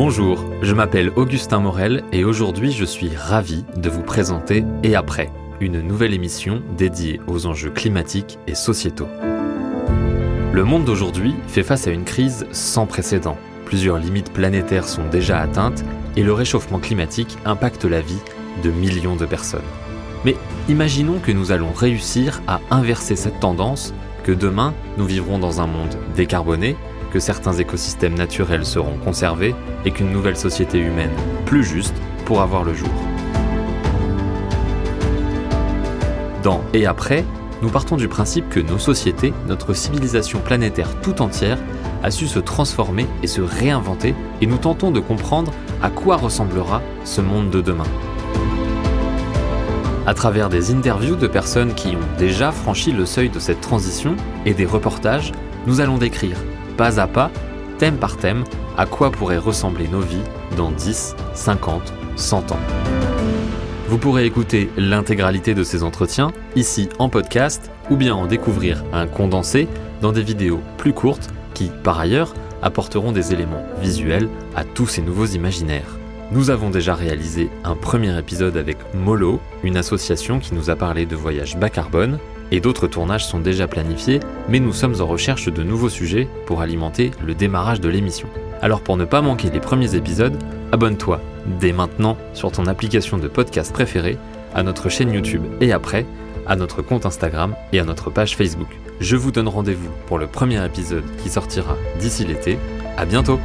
Bonjour, je m'appelle Augustin Morel et aujourd'hui je suis ravi de vous présenter Et après, une nouvelle émission dédiée aux enjeux climatiques et sociétaux. Le monde d'aujourd'hui fait face à une crise sans précédent. Plusieurs limites planétaires sont déjà atteintes et le réchauffement climatique impacte la vie de millions de personnes. Mais imaginons que nous allons réussir à inverser cette tendance, que demain nous vivrons dans un monde décarboné, que certains écosystèmes naturels seront conservés et qu'une nouvelle société humaine plus juste pourra voir le jour. Dans Et après, nous partons du principe que nos sociétés, notre civilisation planétaire tout entière, a su se transformer et se réinventer et nous tentons de comprendre à quoi ressemblera ce monde de demain. À travers des interviews de personnes qui ont déjà franchi le seuil de cette transition et des reportages, nous allons décrire, pas à pas, thème par thème, à quoi pourraient ressembler nos vies dans 10, 50, 100 ans. Vous pourrez écouter l'intégralité de ces entretiens ici en podcast ou bien en découvrir un condensé dans des vidéos plus courtes qui, par ailleurs, apporteront des éléments visuels à tous ces nouveaux imaginaires. Nous avons déjà réalisé un premier épisode avec Molo, une association qui nous a parlé de voyages bas carbone, et d'autres tournages sont déjà planifiés, mais nous sommes en recherche de nouveaux sujets pour alimenter le démarrage de l'émission. Alors pour ne pas manquer les premiers épisodes, abonne-toi dès maintenant sur ton application de podcast préférée, à notre chaîne YouTube et après, à notre compte Instagram et à notre page Facebook. Je vous donne rendez-vous pour le premier épisode qui sortira d'ici l'été. À bientôt!